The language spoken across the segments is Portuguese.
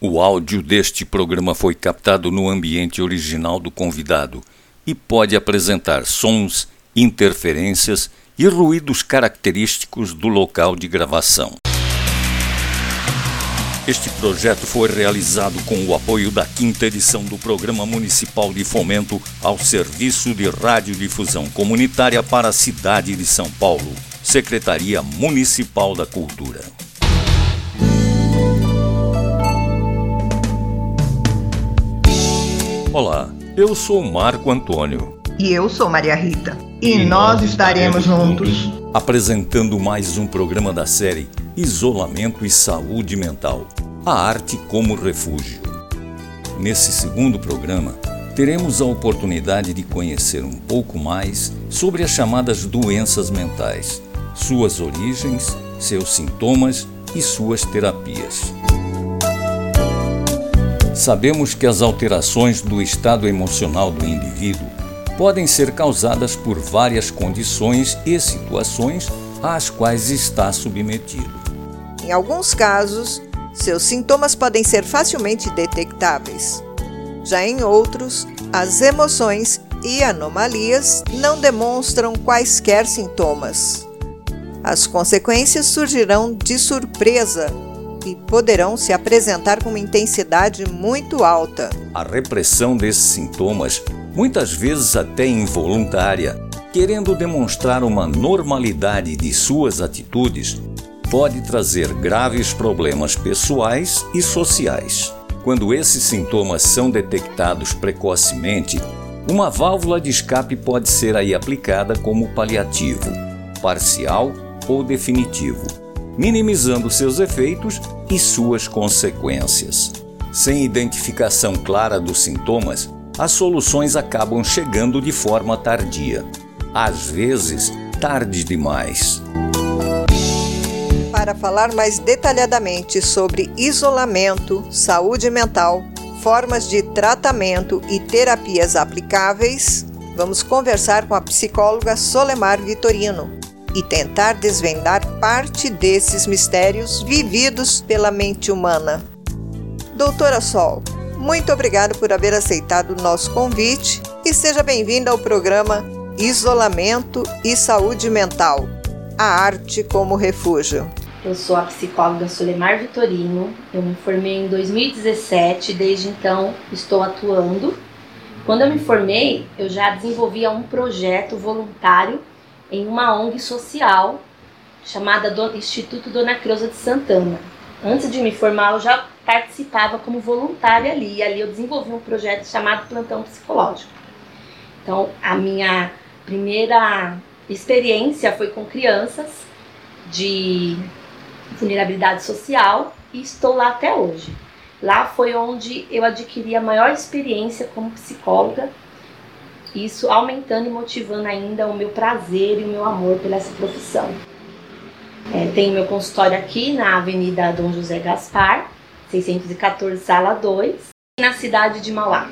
O áudio deste programa foi captado no ambiente original do convidado e pode apresentar sons, interferências e ruídos característicos do local de gravação. Este projeto foi realizado com o apoio da quinta edição do Programa Municipal de Fomento ao Serviço de Radiodifusão Comunitária para a cidade de São Paulo, Secretaria Municipal da Cultura. Olá, eu sou Marco Antônio. E eu sou Maria Rita. E, e nós estaremos juntos apresentando mais um programa da série Isolamento e Saúde Mental A Arte como Refúgio. Nesse segundo programa, teremos a oportunidade de conhecer um pouco mais sobre as chamadas doenças mentais, suas origens, seus sintomas e suas terapias. Sabemos que as alterações do estado emocional do indivíduo podem ser causadas por várias condições e situações às quais está submetido. Em alguns casos, seus sintomas podem ser facilmente detectáveis. Já em outros, as emoções e anomalias não demonstram quaisquer sintomas. As consequências surgirão de surpresa e poderão se apresentar com uma intensidade muito alta. A repressão desses sintomas, muitas vezes até involuntária, querendo demonstrar uma normalidade de suas atitudes, pode trazer graves problemas pessoais e sociais. Quando esses sintomas são detectados precocemente, uma válvula de escape pode ser aí aplicada como paliativo, parcial ou definitivo minimizando seus efeitos e suas consequências. Sem identificação clara dos sintomas, as soluções acabam chegando de forma tardia, às vezes tarde demais. Para falar mais detalhadamente sobre isolamento, saúde mental, formas de tratamento e terapias aplicáveis, vamos conversar com a psicóloga Solemar Vitorino e tentar desvendar parte desses mistérios vividos pela mente humana. Doutora Sol, muito obrigado por haver aceitado o nosso convite e seja bem-vinda ao programa Isolamento e Saúde Mental A Arte como Refúgio. Eu sou a psicóloga Solemar Vitorino, eu me formei em 2017, desde então estou atuando. Quando eu me formei, eu já desenvolvia um projeto voluntário em uma ONG social chamada Instituto Dona Creuza de Santana. Antes de me formar, eu já participava como voluntária ali, e ali eu desenvolvi um projeto chamado Plantão Psicológico. Então, a minha primeira experiência foi com crianças de vulnerabilidade social e estou lá até hoje. Lá foi onde eu adquiri a maior experiência como psicóloga isso aumentando e motivando ainda o meu prazer e o meu amor pela essa profissão. É, tenho meu consultório aqui na Avenida Dom José Gaspar, 614, sala 2, na cidade de Mauá.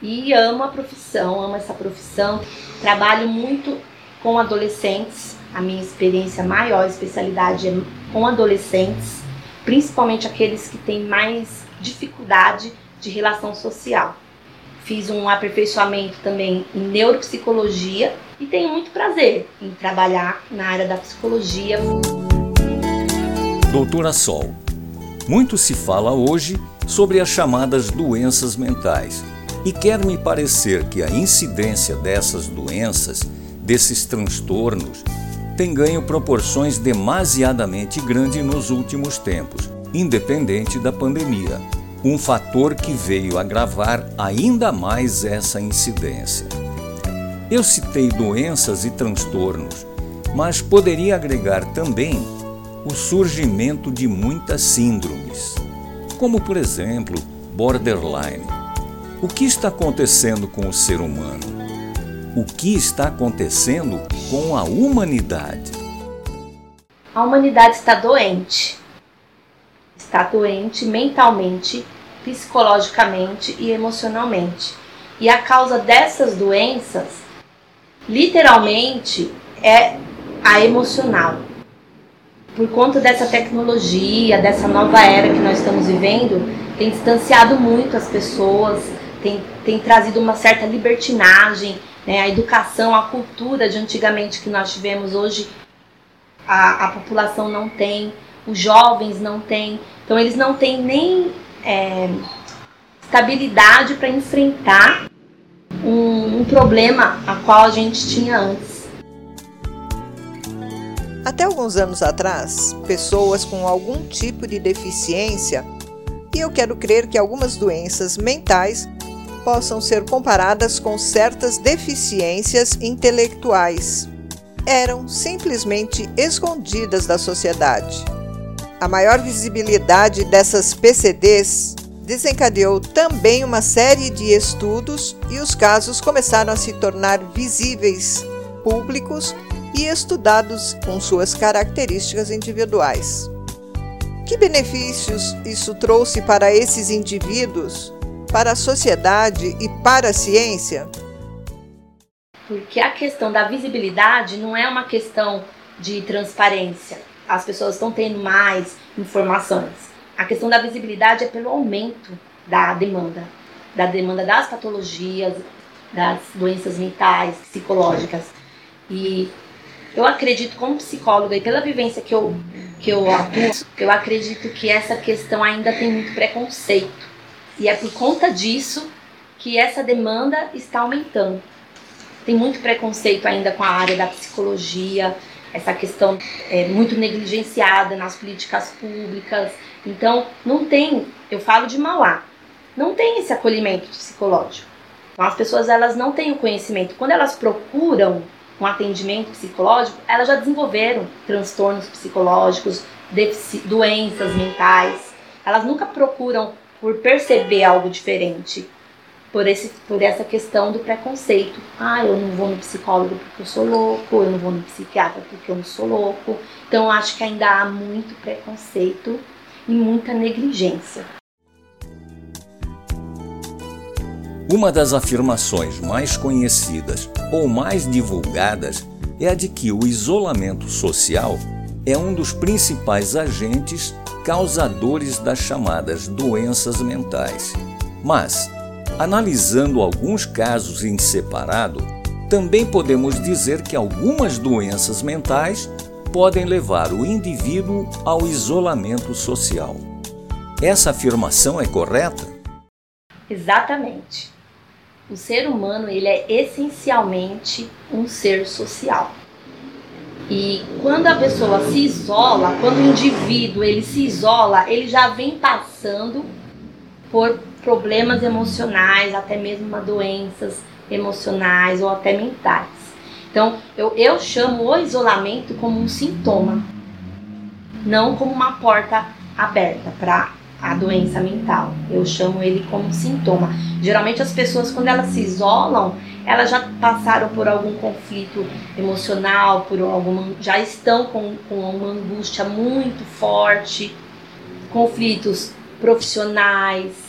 E amo a profissão, amo essa profissão. Trabalho muito com adolescentes. A minha experiência maior, especialidade é com adolescentes, principalmente aqueles que têm mais dificuldade de relação social. Fiz um aperfeiçoamento também em neuropsicologia e tenho muito prazer em trabalhar na área da psicologia. Doutora Sol, muito se fala hoje sobre as chamadas doenças mentais e quer me parecer que a incidência dessas doenças, desses transtornos, tem ganho proporções demasiadamente grandes nos últimos tempos, independente da pandemia um fator que veio agravar ainda mais essa incidência. Eu citei doenças e transtornos, mas poderia agregar também o surgimento de muitas síndromes, como por exemplo borderline. O que está acontecendo com o ser humano? O que está acontecendo com a humanidade? A humanidade está doente. Está doente mentalmente psicologicamente e emocionalmente. E a causa dessas doenças, literalmente, é a emocional. Por conta dessa tecnologia, dessa nova era que nós estamos vivendo, tem distanciado muito as pessoas, tem, tem trazido uma certa libertinagem, né? A educação, a cultura de antigamente que nós tivemos hoje, a, a população não tem, os jovens não têm, então eles não têm nem é, estabilidade para enfrentar um, um problema a qual a gente tinha antes. Até alguns anos atrás, pessoas com algum tipo de deficiência, e eu quero crer que algumas doenças mentais possam ser comparadas com certas deficiências intelectuais, eram simplesmente escondidas da sociedade. A maior visibilidade dessas PCDs desencadeou também uma série de estudos e os casos começaram a se tornar visíveis, públicos e estudados com suas características individuais. Que benefícios isso trouxe para esses indivíduos, para a sociedade e para a ciência? Porque a questão da visibilidade não é uma questão de transparência. As pessoas estão tendo mais informações a questão da visibilidade é pelo aumento da demanda, da demanda das patologias, das doenças mentais, psicológicas. E eu acredito, como psicóloga e pela vivência que eu, que eu atuo, eu acredito que essa questão ainda tem muito preconceito. E é por conta disso que essa demanda está aumentando. Tem muito preconceito ainda com a área da psicologia, essa questão é muito negligenciada nas políticas públicas. Então, não tem, eu falo de Mauá, não tem esse acolhimento psicológico. Então, as pessoas elas não têm o conhecimento. Quando elas procuram um atendimento psicológico, elas já desenvolveram transtornos psicológicos, doenças mentais. Elas nunca procuram por perceber algo diferente por, esse, por essa questão do preconceito. Ah, eu não vou no psicólogo porque eu sou louco, eu não vou no psiquiatra porque eu não sou louco. Então, acho que ainda há muito preconceito e muita negligência. Uma das afirmações mais conhecidas ou mais divulgadas é a de que o isolamento social é um dos principais agentes causadores das chamadas doenças mentais. Mas Analisando alguns casos em separado, também podemos dizer que algumas doenças mentais podem levar o indivíduo ao isolamento social. Essa afirmação é correta? Exatamente. O ser humano ele é essencialmente um ser social. E quando a pessoa se isola, quando o indivíduo ele se isola, ele já vem passando por problemas emocionais, até mesmo doenças emocionais ou até mentais. Então, eu, eu chamo o isolamento como um sintoma, não como uma porta aberta para a doença mental. Eu chamo ele como sintoma. Geralmente as pessoas quando elas se isolam, elas já passaram por algum conflito emocional, por alguma, já estão com, com uma angústia muito forte, conflitos profissionais,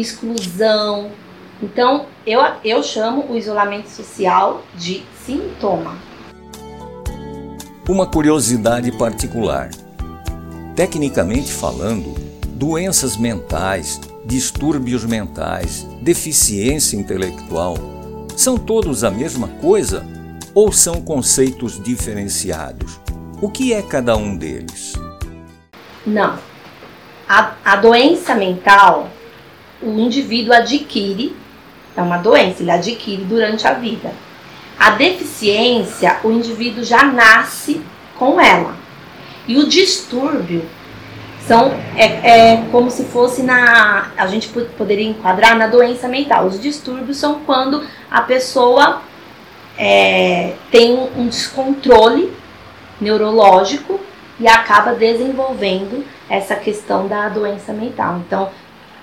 exclusão. Então, eu, eu chamo o isolamento social de sintoma. Uma curiosidade particular. Tecnicamente falando, doenças mentais, distúrbios mentais, deficiência intelectual, são todos a mesma coisa ou são conceitos diferenciados? O que é cada um deles? Não. A, a doença mental o indivíduo adquire, é uma doença, ele adquire durante a vida. A deficiência, o indivíduo já nasce com ela. E o distúrbio são é, é, como se fosse na a gente poderia enquadrar na doença mental. Os distúrbios são quando a pessoa é, tem um descontrole neurológico e acaba desenvolvendo essa questão da doença mental. Então,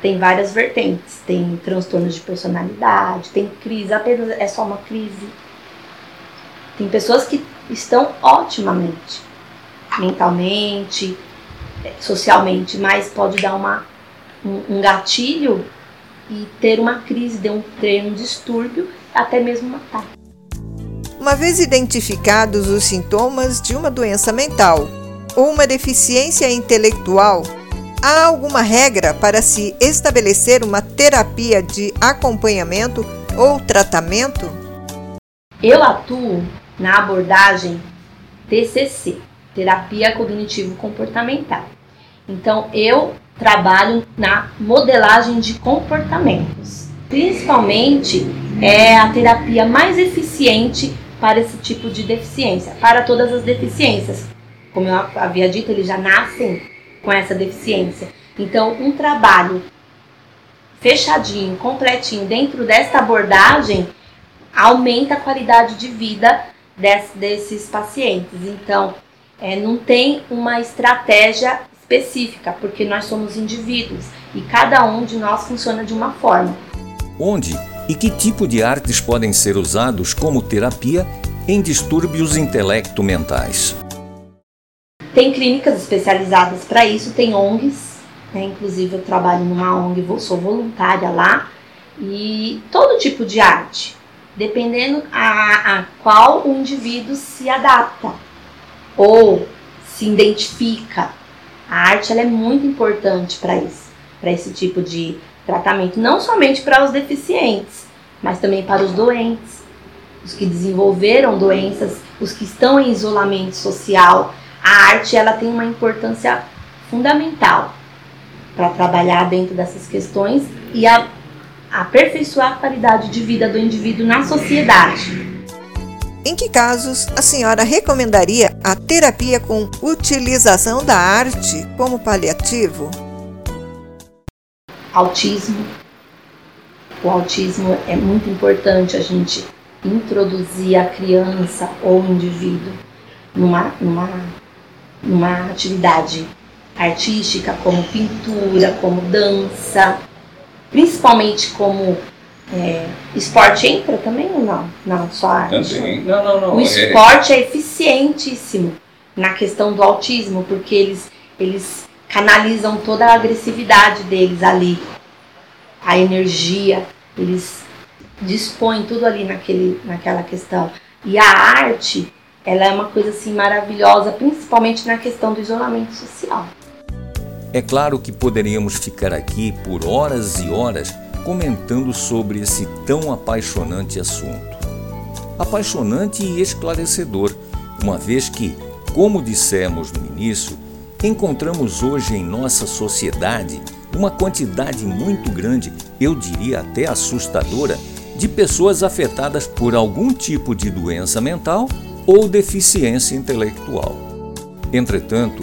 tem várias vertentes. Tem transtornos de personalidade, tem crise, apenas é só uma crise. Tem pessoas que estão otimamente, mentalmente, socialmente, mas pode dar uma, um, um gatilho e ter uma crise, ter um, ter um distúrbio, até mesmo matar. Uma vez identificados os sintomas de uma doença mental ou uma deficiência intelectual, há alguma regra para se estabelecer uma terapia de acompanhamento ou tratamento? Eu atuo na abordagem TCC, Terapia Cognitivo Comportamental. Então, eu trabalho na modelagem de comportamentos. Principalmente é a terapia mais eficiente para esse tipo de deficiência, para todas as deficiências. Como eu havia dito, eles já nascem com essa deficiência. Então, um trabalho fechadinho, completinho, dentro desta abordagem, aumenta a qualidade de vida desse, desses pacientes. Então, é, não tem uma estratégia específica, porque nós somos indivíduos e cada um de nós funciona de uma forma. Onde e que tipo de artes podem ser usados como terapia em distúrbios intelecto-mentais? Tem clínicas especializadas para isso, tem ONGs, né? inclusive eu trabalho numa ONG, sou voluntária lá, e todo tipo de arte, dependendo a, a qual o indivíduo se adapta ou se identifica. A arte ela é muito importante para isso, para esse tipo de tratamento, não somente para os deficientes, mas também para os doentes, os que desenvolveram doenças, os que estão em isolamento social, a arte ela tem uma importância fundamental para trabalhar dentro dessas questões e a, aperfeiçoar a qualidade de vida do indivíduo na sociedade. Em que casos a senhora recomendaria a terapia com utilização da arte como paliativo? Autismo. O autismo é muito importante a gente introduzir a criança ou o indivíduo numa, numa numa atividade artística como pintura, como dança, principalmente como é, esporte entra também ou não? Não, só arte. Também. Não, não, não. O é. esporte é, é eficientíssimo na questão do autismo, porque eles, eles canalizam toda a agressividade deles ali, a energia, eles dispõem tudo ali naquele, naquela questão. E a arte ela é uma coisa assim maravilhosa, principalmente na questão do isolamento social. É claro que poderíamos ficar aqui por horas e horas comentando sobre esse tão apaixonante assunto. Apaixonante e esclarecedor, uma vez que, como dissemos no início, encontramos hoje em nossa sociedade uma quantidade muito grande, eu diria até assustadora, de pessoas afetadas por algum tipo de doença mental ou deficiência intelectual. Entretanto,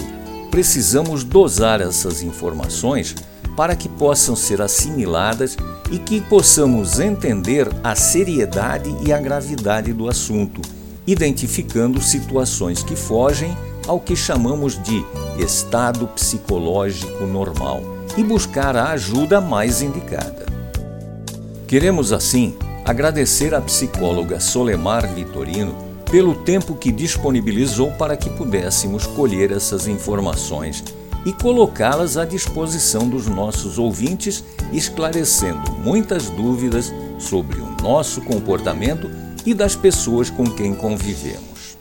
precisamos dosar essas informações para que possam ser assimiladas e que possamos entender a seriedade e a gravidade do assunto, identificando situações que fogem ao que chamamos de estado psicológico normal e buscar a ajuda mais indicada. Queremos, assim, agradecer à psicóloga Solemar Vitorino pelo tempo que disponibilizou para que pudéssemos colher essas informações e colocá-las à disposição dos nossos ouvintes, esclarecendo muitas dúvidas sobre o nosso comportamento e das pessoas com quem convivemos.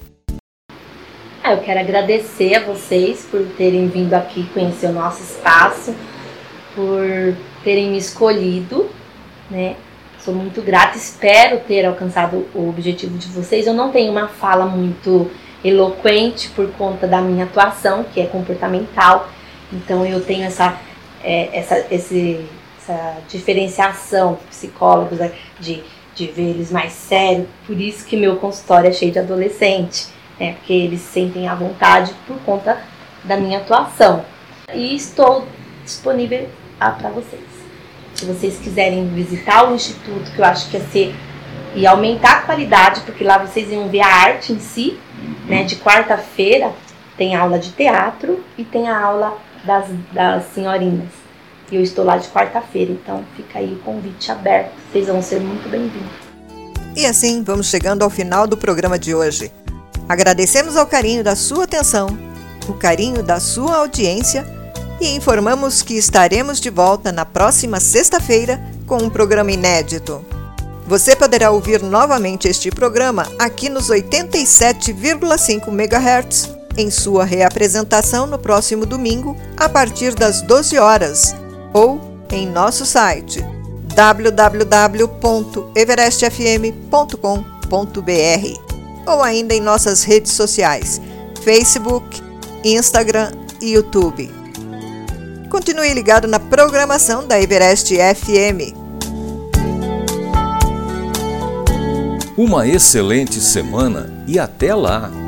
Ah, eu quero agradecer a vocês por terem vindo aqui conhecer o nosso espaço, por terem me escolhido, né? Sou muito grata, espero ter alcançado o objetivo de vocês. Eu não tenho uma fala muito eloquente por conta da minha atuação, que é comportamental. Então eu tenho essa, é, essa, esse, essa diferenciação psicólogos né, de, de ver eles mais sério. Por isso que meu consultório é cheio de adolescente, né? Porque eles se sentem à vontade por conta da minha atuação. E estou disponível para vocês. Se vocês quiserem visitar o instituto, que eu acho que ia ser e aumentar a qualidade, porque lá vocês iam ver a arte em si, né? De quarta-feira tem aula de teatro e tem a aula das, das senhorinhas. E eu estou lá de quarta-feira, então fica aí o convite aberto. Vocês vão ser muito bem-vindos. E assim vamos chegando ao final do programa de hoje. Agradecemos ao carinho da sua atenção, o carinho da sua audiência e informamos que estaremos de volta na próxima sexta-feira com um programa inédito. Você poderá ouvir novamente este programa aqui nos 87,5 MHz em sua reapresentação no próximo domingo, a partir das 12 horas, ou em nosso site www.everestfm.com.br ou ainda em nossas redes sociais, Facebook, Instagram e YouTube. Continue ligado na programação da Everest FM. Uma excelente semana e até lá!